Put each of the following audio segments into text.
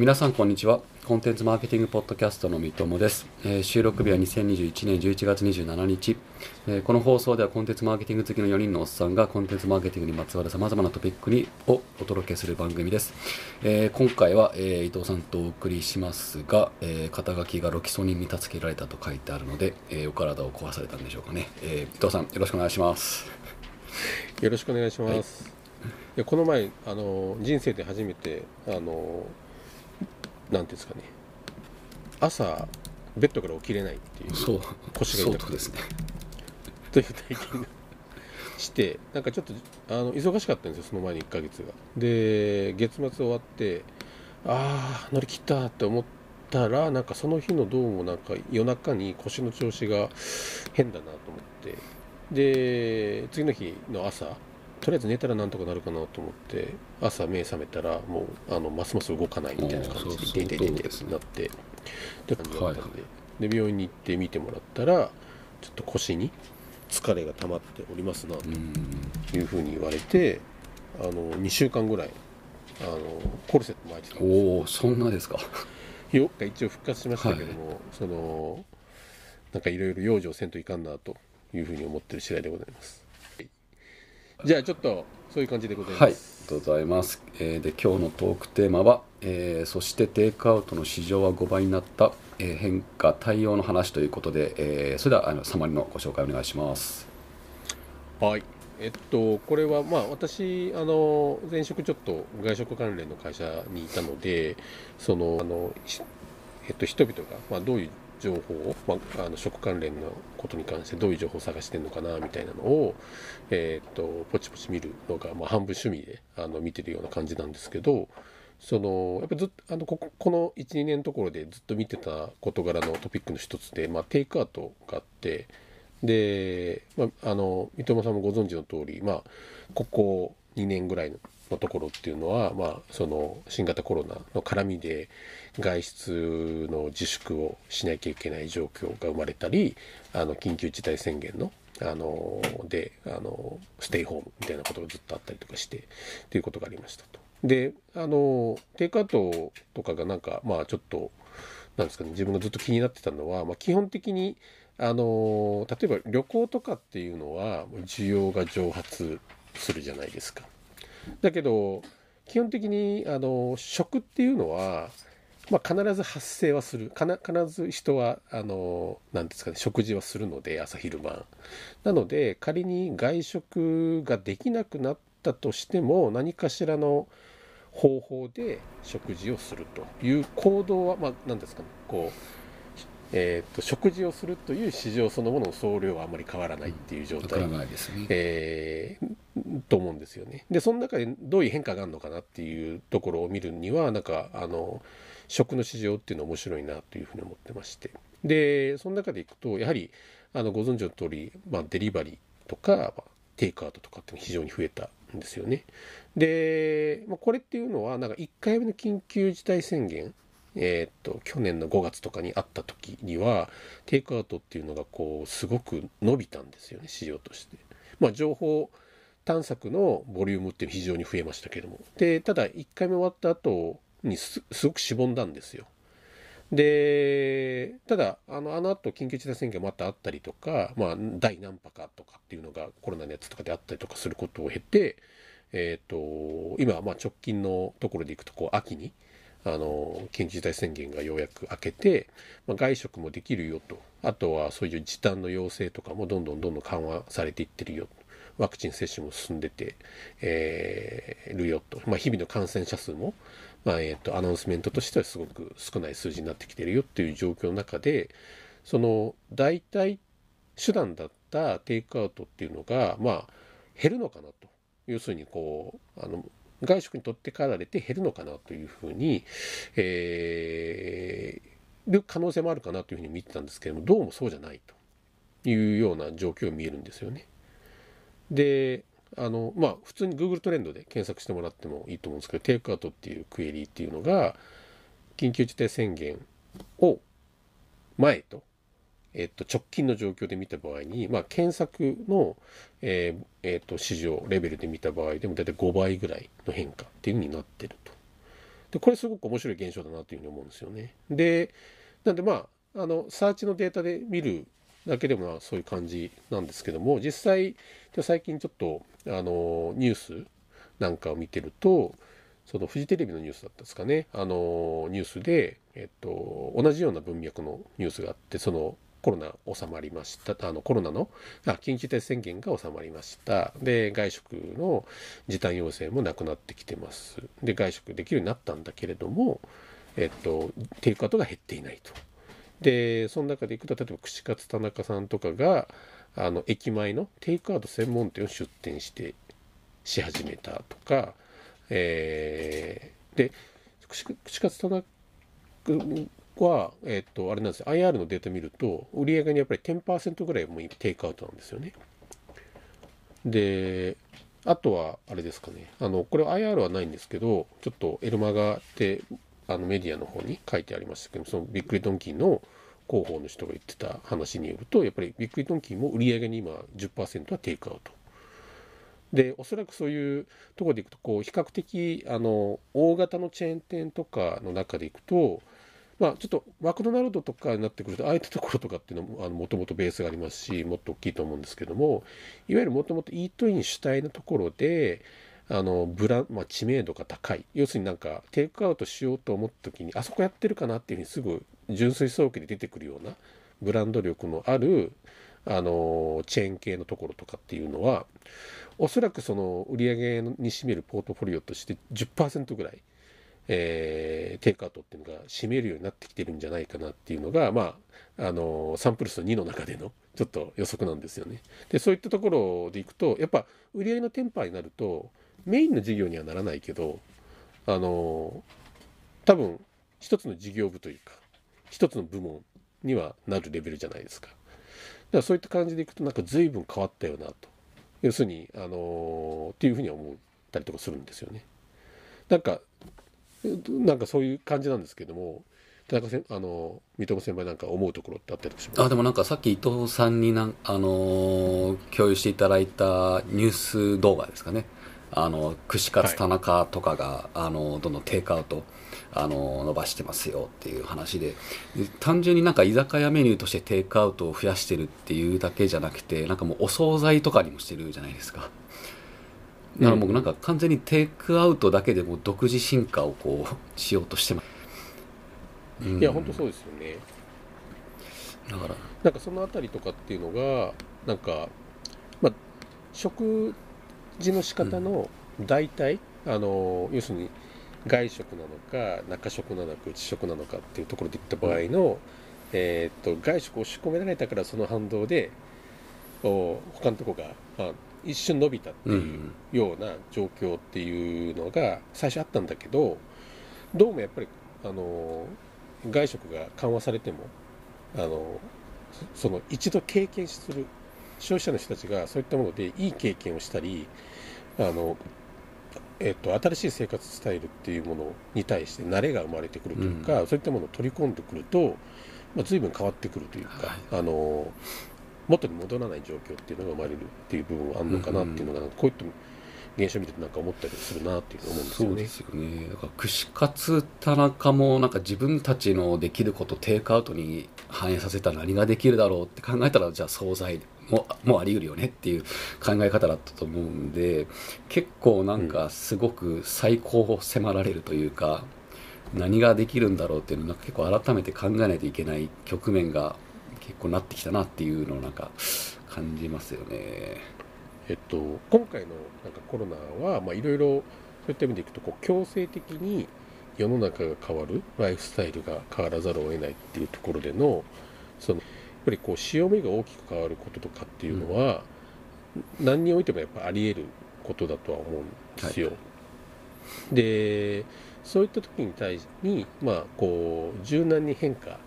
皆さんこんにちは。コンテンツマーケティングポッドキャストの三友です、えー収録日は2021年11月27日、えーこの放送ではコンテンツマーケティング好きの4人のおっさんがコンテンツマーケティングにまつわるさまざまなトピックにをお届けする番組です、えー今回は、えー伊藤さんとお送りしますが、えー肩書きがロキソニンに助けられたと書いてあるので、えーお体を壊されたんでしょうかね、えー伊藤さんよろしくお願いします。よろしくお願いします。い、やこの前あの人生で初めてあのていうんですかね。朝ベッドから起きれないっていうそう。腰が痛くて。ですね。という体験がしてなんかちょっとあの忙しかったんですよその前に1ヶ月が。で月末終わってああ乗り切ったって思ったらなんかその日のどうもなんか夜中に腰の調子が変だなと思って。で次の日の朝とりあえず寝たらなんとかなるかなと思って朝目覚めたらもうあのますます動かないみたいな感じで「でででで」そう。ですねなってって。感じだったんで,、はいで病院に行って見てもらったらちょっと腰に疲れが溜まっておりますなうんというふうに言われてあの2週間ぐらいあのコルセット巻いてたんですよ。おおそんなですか。よが一応復活しましたけども、そのなんかいろいろ養生せんといかんなというふうに思ってる次第でございます、はいじゃあちょっとそういう感じでございます、はい、ありがとうございます。えーで今日のトークテーマは、えーそしてテイクアウトの市場は5倍になった、えー変化対応の話ということで、えーそれではあのサマリのご紹介お願いします。はい。えっと、これは、まあ、私、あの、前職ちょっと外食関連の会社にいたので、その、あの、しえっと、人々が、まあ、どういう情報を、まあ、あの食関連のことに関してどういう情報を探してるのかな、みたいなのを、えっと、ポチポチ見るのが、まあ、半分趣味で、あの、見てるような感じなんですけど、そのやっぱずっとあのこここの12年のところでずっと見てた事柄のトピックの一つで、まあ、テイクアウトがあってで、まあ、あの三笘さんもご存知の通り、まあ、ここ2年ぐらいののところっていうのは、まあ、その新型コロナの絡みで外出の自粛をしなきゃいけない状況が生まれたりあの緊急事態宣言のあのであのステイホームみたいなことがずっとあったりとかしてっていうことがありましたと。であのテイクアウトとかがなんかまあちょっとなんですかね自分がずっと気になってたのは、まあ、基本的にあの例えば旅行とかっていうのは需要が蒸発するじゃないですか。だけど基本的にあの食っていうのは、まあ、必ず発生はする。かな必ず人はあのなんですかね食事はするので朝昼晩。なので仮に外食ができなくなったとしても何かしらの方法で食事をするという行動はまあ何ですかねこうえー、と食事をするという市場そのものの総量はあまり変わらないっていう状態わからないですね。えーと思うんですよね。でその中でどういう変化があるのかなっていうところを見るにはなんかあの食の市場っていうのは面白いなというふうに思ってましてでその中でいくとやはりあのご存知の通り、まあ、デリバリーとか、まあテイクアウトとかっていうのが非常に増えたんですよね。で、まあ、これっていうのはなんか1回目の緊急事態宣言えっと去年の5月とかにあった時にはテイクアウトっていうのがこうすごく伸びたんですよね市場として。まあ、情報探索のボリュームっていうのは非常に増えましたけどもでただ1回目終わった後にすすごくしぼんだんですよ。でただあのあの後緊急事態宣言またあったりとか、まあ、第何波かとかっていうのがコロナのやつとかであったりとかすることを経て、えー、と今まあ直近のところでいくとこう秋にあの緊急事態宣言がようやく明けて、まあ、外食もできるよと。あとはそういう時短の要請とかもどんどんどんどん緩和されていってるよワクチン接種も進んでて、えーるよと、まあ、日々の感染者数も、まあえー、とアナウンスメントとしてはすごく少ない数字になってきてるよっていう状況の中でその代替手段だったテイクアウトっていうのがまあ減るのかなと。要するにこうあの外食に取って代わられて減るのかなというふうに、えーる可能性もあるかなというふうに見てたんですけれどもどうもそうじゃないというような状況が見えるんですよね。であのまあ普通に Google トレンドで検索してもらってもいいと思うんですけどテイクアウトっていうクエリっていうのが緊急事態宣言を前とえっと、直近の状況で見た場合に、まあ、検索の、えーえっと市場レベルで見た場合でも大体5倍ぐらいの変化っていうふうになってると。でこれすごく面白い現象だなというふうに思うんですよね。でなんでまああのサーチのデータで見るだけでもそういう感じなんですけども実際最近ちょっとあのニュースなんかを見てるとそのフジテレビのニュースだったんですかねあのニュースで、えっと、同じような文脈のニュースがあってそのコロナ収まりました。あのコロナのあ緊急事態宣言が収まりました。で外食の時短要請もなくなってきてます。で外食できるようになったんだけれども、えっと、テイクアウトが減っていないと。でその中でいくと例えば串カツ田中さんとかがあの駅前のテイクアウト専門店を出店してし始めたとか、えー、で串カツ田中は、えっ、とあれなんです IR のデータ見ると売り上げにやっぱり10%ぐらいもうテイクアウトなんですよね。であとはあれですかね。あのこれ IR はないんですけどちょっとエルマガってあのメディアの方に書いてありましたけどそのビックリドンキーの広報の人が言ってた話によるとやっぱりビックリドンキーも売り上げに今10%はテイクアウト。でおそらくそういうところでいくとこう比較的あの大型のチェーン店とかの中でいくとまあちょっとマクドナルドとかになってくるとああいったところとかっていうのももともとベースがありますしもっと大きいと思うんですけどもいわゆるもともとイートイン主体のところであのブラまあ、知名度が高い。要するになんかテイクアウトしようと思った時にあそこやってるかなっていうふうにすぐ純粋早期で出てくるようなブランド力のあるあのチェーン系のところとかっていうのはおそらくその売上に占めるポートフォリオとして10%ぐらい、えー、テイクアウトっていうのが占めるようになってきてるんじゃないかなっていうのがまああのサンプル数2の中でのちょっと予測なんですよね。でそういったところでいくとやっぱ売り上げのテンパーになるとメインの事業にはならないけどあの多分一つの事業部というか一つの部門にはなるレベルじゃないですか。だからそういった感じでいくとなんか随分変わったよなと。要するにあのっていうふうに思ったりとかするんですよね。なんかなんかそういう感じなんですけども田中せあの三笘先輩なんか思うところってあったりします？あでもなんかさっき伊藤さんになん、あの共有していただいたニュース動画ですかね。あの串カツ田中とかが、はい、あのどんどんテイクアウトあの伸ばしてますよっていう話で単純になんか居酒屋メニューとしてテイクアウトを増やしてるっていうだけじゃなくてなんかもうお惣菜とかにもしてるじゃないですか。だから僕なんか完全にテイクアウトだけでも独自進化をこうしようとしてます、うん、いや本当そうですよね。だから。なんかその辺りとかっていうのがなんかまあ食事の仕方の代替、うん、あの要するに外食なのか中食なのか内食なのかっていうところでいった場合の、えー、っと外食を仕込められたからその反動で他のとこが、まあ、一瞬伸びたっていうような状況っていうのが最初あったんだけどどうもやっぱりあの外食が緩和されてもあのその一度経験する消費者の人たちがそういったものでいい経験をしたりあの、えっと、新しい生活スタイルっていうものに対して慣れが生まれてくるというか、うん、そういったものを取り込んでくると、まあ、随分変わってくるというか、はい、あの元に戻らない状況っていうのが生まれるっていう部分はあるのかなっていうのが、うん、こういった現象を見ててなんか思ったりするなっていう思うんですよね。そうですよね。だから串カツ田中もなんか自分たちのできることテイクアウトに反映させたら何ができるだろうって考えたらじゃあ惣菜も もあり得るよねっていう考え方だったと思うんで結構なんかすごく最高を迫られるというか、何ができるんだろうっていうのを結構改めて考えないといけない局面が結構なってきたなっていうのをなんか感じますよね。えっと、今回のなんかコロナはいろいろそういった意味でいくとこう強制的に世の中が変わるライフスタイルが変わらざるを得ないっていうところでのそのぱりこう潮目が大きく変わることとかっていうのは、うん、何においてもやっぱあり得ることだとは思うんですよ。はい、でそういった時に対しに、まあ、こう柔軟に変化、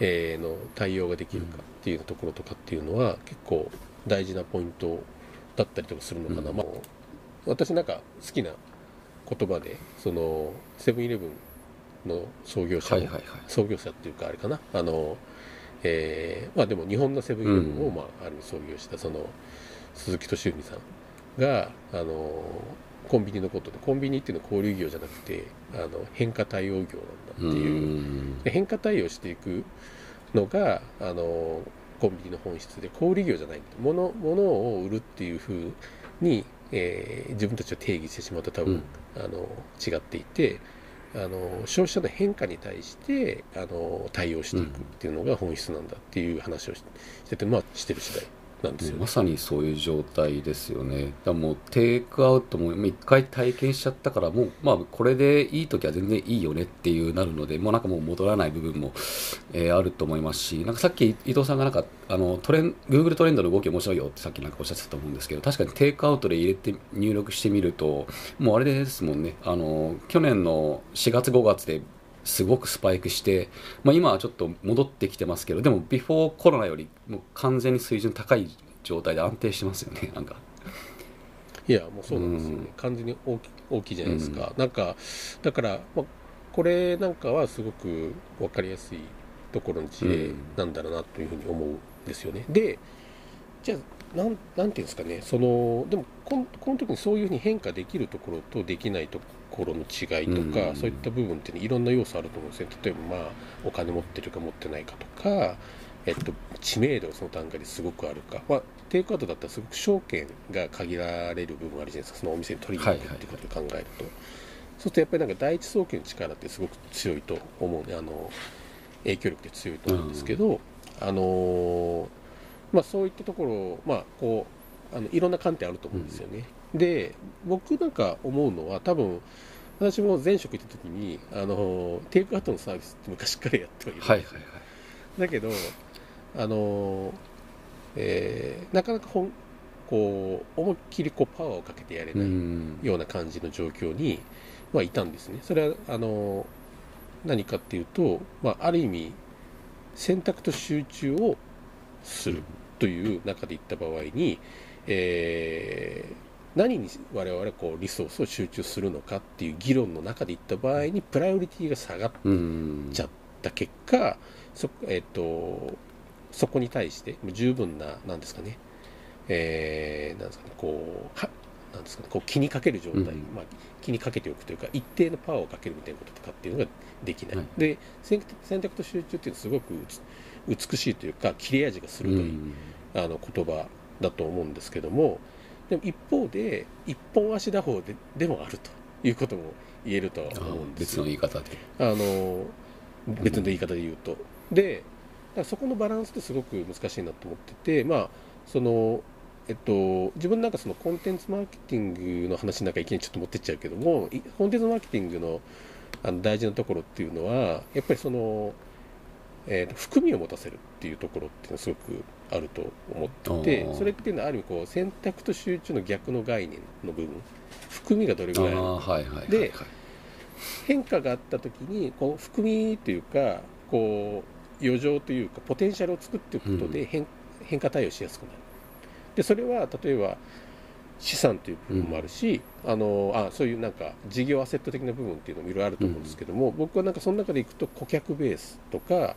えー、の対応ができるかっていうところとかっていうのは、結構大事なポイントだったりとかするのかな、うん、まあ、私なんか好きな言葉でそのセブンイレブンの創業者、はいはいはい、創業者っていうかあれかな。あのえー、まあでも日本のセブンイレブンを、まあ、ある創業したその鈴木敏文さんがあのコンビニのことでコンビニっていうのは小売業じゃなくてあの変化対応業なんだっていう。で変化対応していくのがあのコンビニの本質で小売業じゃない物物を売るっていうふうに、えー、自分たちを定義してしまうと多分、うん、あの違っていてあの消費者の変化に対してあの対応していくっていうのが本質なんだっていう話をしてて、まあ、してる次第なんですよ、ね、まさにそういう状態ですよね。だもうテイクアウトも一回体験しちゃったからもうまあこれでいい時は全然いいよねっていうなるのでもうなんかもう戻らない部分も、えー、あると思いますしなんかさっき伊藤さんがなんかあのトレン Google トレンドの動き面白いよってさっきなんかおっしゃってたと思うんですけど確かにテイクアウトで入れて入力してみるともうあれですもんね。あの去年の4月5月ですごくスパイクして、まあ、今はちょっと戻ってきてますけどでもビフォーコロナよりもう完全に水準高い状態で安定してますよねなんか。いやもうそうなんですよね、うん、完全に大き大きいじゃないですか、うん、なんかだから、まあ、これなんかはすごく分かりやすいところの事例なんだろうなというふうに思うんですよね、でじゃあなんなんていうんですかね。そのでもこのこの時にそういうふうに変化できるところとできないところの違いとか、うん、そういった部分って、ね、いろんな要素あると思うんですね。例えばまあお金持ってるか持ってないかとか、えっと、知名度がその段階ですごくあるか、まあ、テイクアウトだったらすごく証券が限られる部分あるじゃないですか。そのお店に取りに行くっていうことを考えると、そうするとやっぱりなんか第一送金の力ってすごく強いと思うねあの影響力って強いと思うんですけど、うん、あのまあ、そういったところ、まあ、こうあのいろんな観点あると思うんですよね。うん、で僕なんか思うのは多分私も前職行った時にあのテイクアウトのサービスって昔からやってはいる。んですよ、はいはいはい、だけどあの、えー、なかなかほんこう思いっきりこうパワーをかけてやれないような感じの状況に、まあ、いたんですね。それはあの何かっていうと、まあ、ある意味選択と集中をするという中でいった場合に、えー、何に我々こうリソースを集中するのかっていう議論の中でいった場合にプライオリティが下がっちゃった結果そ,、えーと、そこに対して十分な何ですかね、えー、なんですかねこうはなんですかね、こう気にかける状態、うん、まあ、気にかけておくというか一定のパワーをかけるみたいなこととかっていうのができない、はい、で選択と集中っていうのはすごく美しいというか切れ味が鋭い、うん、あの言葉だと思うんですけどもでも一方で一本足打法ででもあるということも言えるとは思うんです別の言い方で。あの別の言い方で言うと、うん、でそこのバランスってすごく難しいなと思っててまあそのえっと、自分なんかそのコンテンツマーケティングの話なんかいきなりちょっと持ってっちゃうけどもコンテンツマーケティングのあの大事なところっていうのはやっぱりそのえー、含みを持たせるっていうところっていうのはすごくあると思っててそれっていうのはある意味こう選択と集中の逆の概念の部分含みがどれぐらいあるのか、はいはい、で変化があった時にこう含みというかこう余剰というかポテンシャルを作っていくことで変うん、変化対応しやすくなる。でそれは例えば資産という部分もあるし、うん、あのあそういうなんか事業アセット的な部分っていうのもいろいろあると思うんですけども、うん、僕はなんかその中でいくと顧客ベースとか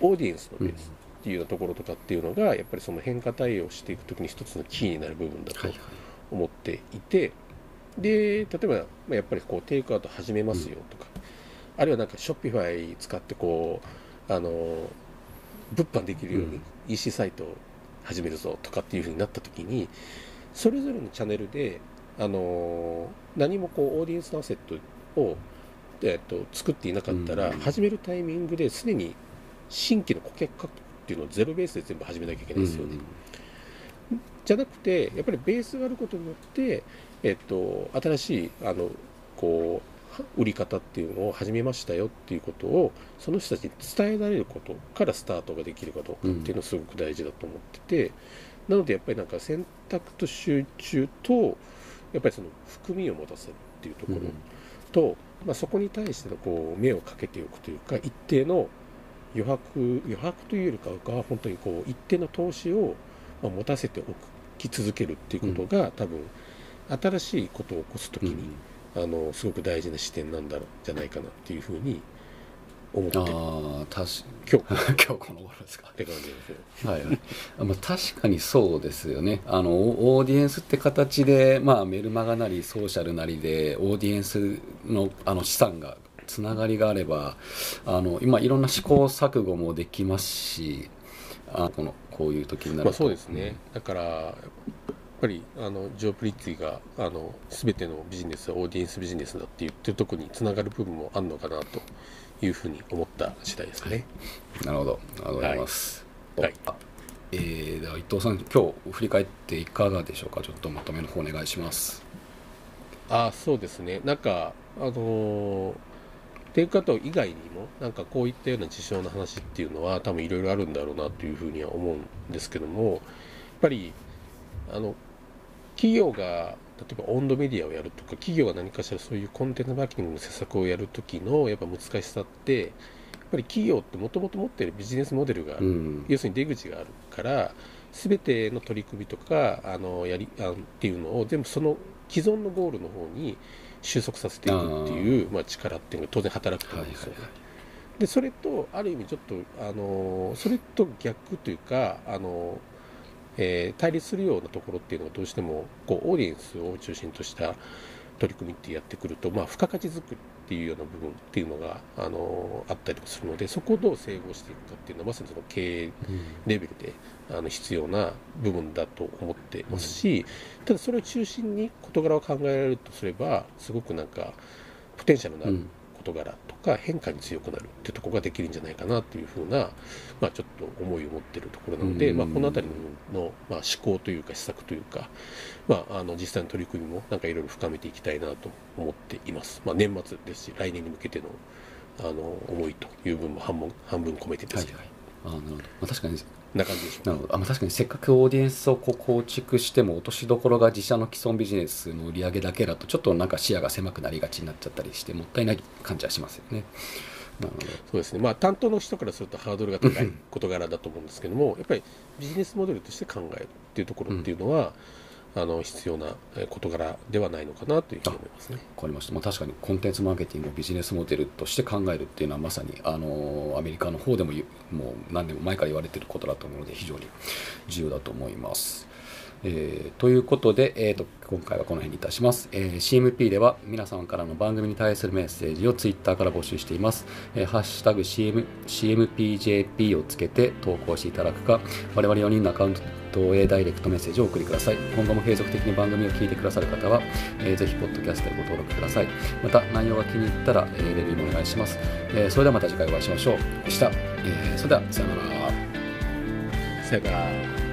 オーディエンスのベースっていうようなところとかっていうのがやっぱりその変化対応していく時に一つのキーになる部分だと思っていて、で例えば、まやっぱりこうテイクアウト始めますよとか、あるいはなんかショッピファイ使ってこうあの物販できるように EC サイトを始めるぞとかっていうふうになった時にそれぞれのチャンネルであの何もこうオーディエンスのアセットを、えっと、作っていなかったら、始めるタイミングですでに新規の顧客獲得っていうのをゼロベースで全部始めなきゃいけないですよね。うん、じゃなくてやっぱりベースがあることによって、えっと、新しいあのこう売り方っていうのを始めましたよっていうことをその人たちに伝えられることからスタートができるかどうかっていうのはすごく大事だと思ってて、なのでやっぱりなんか選択と集中とやっぱりその含みを持たせるっていうところと、うん、まあ、そこに対してのこう目をかけておくというか一定の余白余白というよりかは本当にこう一定の投資を持たせておき続けるっていうことが、うん、多分新しいことを起こす時に、うん、あのすごく大事な視点なんだろうじゃないかなっていうふうに思って。ああ確今日。今日この頃ですか。って感じですねはいはい、まあ、確かにそうですよね。あのオーディエンスって形で、まあ、メルマガなりソーシャルなりでオーディエンスのあの資産がつながりがあればあの今いろんな試行錯誤もできますしあこのこういう時になると、まあ、そうですね、だからやっぱりあのジョー・プリッツィがあの全てのビジネスはオーディエンスビジネスだって言ってるとこにつながる部分もあるのかなというふうに思った次第ですね。なるほど。ありがとうございます、はい。あえー、では伊藤さん今日振り返っていかがでしょうか？ちょっとまとめの方お願いします。あそうですね、なんか、あのーテイクアウト以外にも、なんかこういったような事象の話っていうのは、多分いろいろあるんだろうなというふうには思うんですけども、やっぱり、あの企業が例えばオンドメディアをやるとか、企業が何かしらそういうコンテンツマーケティングの施策をやるときのやっぱ難しさって、やっぱり企業ってもともと持っているビジネスモデルがあるうん。要するに出口があるから全ての取り組みとかあのやりあっていうのを全部その既存のゴールの方に収束させていくっていうまあ、力っていうのが当然働くと思うんですよね。はいでそれとある意味ちょっとあのそれと逆というかあの、えー対立するようなところっていうのがどうしてもこうオーディエンスを中心とした取り組みってやってくると、まあ、付加価値作りっていうような部分っていうのがあのあったりもするのでそこをどう整合していくかっていうのはまさにその経営うん。レベルであの必要な部分だと思ってますし、ただそれを中心に事柄を考えられるとすればすごくなんかポテンシャルのあるうん事柄とか変化に強くなるっていうところができるんじゃないかなというふうな、まあ、ちょっと思いを持っているところなので、うんまあ、この辺りのの、まあ、思考というか施策というか、まあ、あの実際の取り組みもなんかいろいろ深めていきたいなと思っています、まあ、年末ですし来年に向けてのあの思いという分も半分半分込めてですけど、はいはいあーなるほど、まあ、確かに。な感じでしょなるほど。あ、まあ、確かにせっかくオーディエンスをこう構築しても落としどころが自社の既存ビジネスの売り上げだけだとちょっとなんか視野が狭くなりがちになっちゃったりしてもったいない感じはしますよね。なるほど。そうですね、まあ、担当の人からするとハードルが高い事柄だと思うんですけども、やっぱりビジネスモデルとして考えるっていうところっていうのは、あの必要なえ事柄ではないのかなというふうに思いますね。わかりました、まあ、確かにコンテンツマーケティングをビジネスモデルとして考えるっていうのはまさにあのアメリカの方でももう何年も前から言われていることだと思うので非常に重要だと思います。えーということで、えー、と今回はこの辺にいたします、えー CMP では皆様からの番組に対するメッセージをツイッターから募集しています、えーハッシュタグ CM CMPJP をつけて投稿していただくか我々4人のアカウントへダイレクトメッセージをお送りください。今後も継続的に番組を聞いてくださる方は、えーぜひポッドキャストでご登録ください。また内容が気に入ったら、えーレビューもお願いします、えーそれではまた次回お会いしましょう。でした、えーそれではさよなら。さよなら。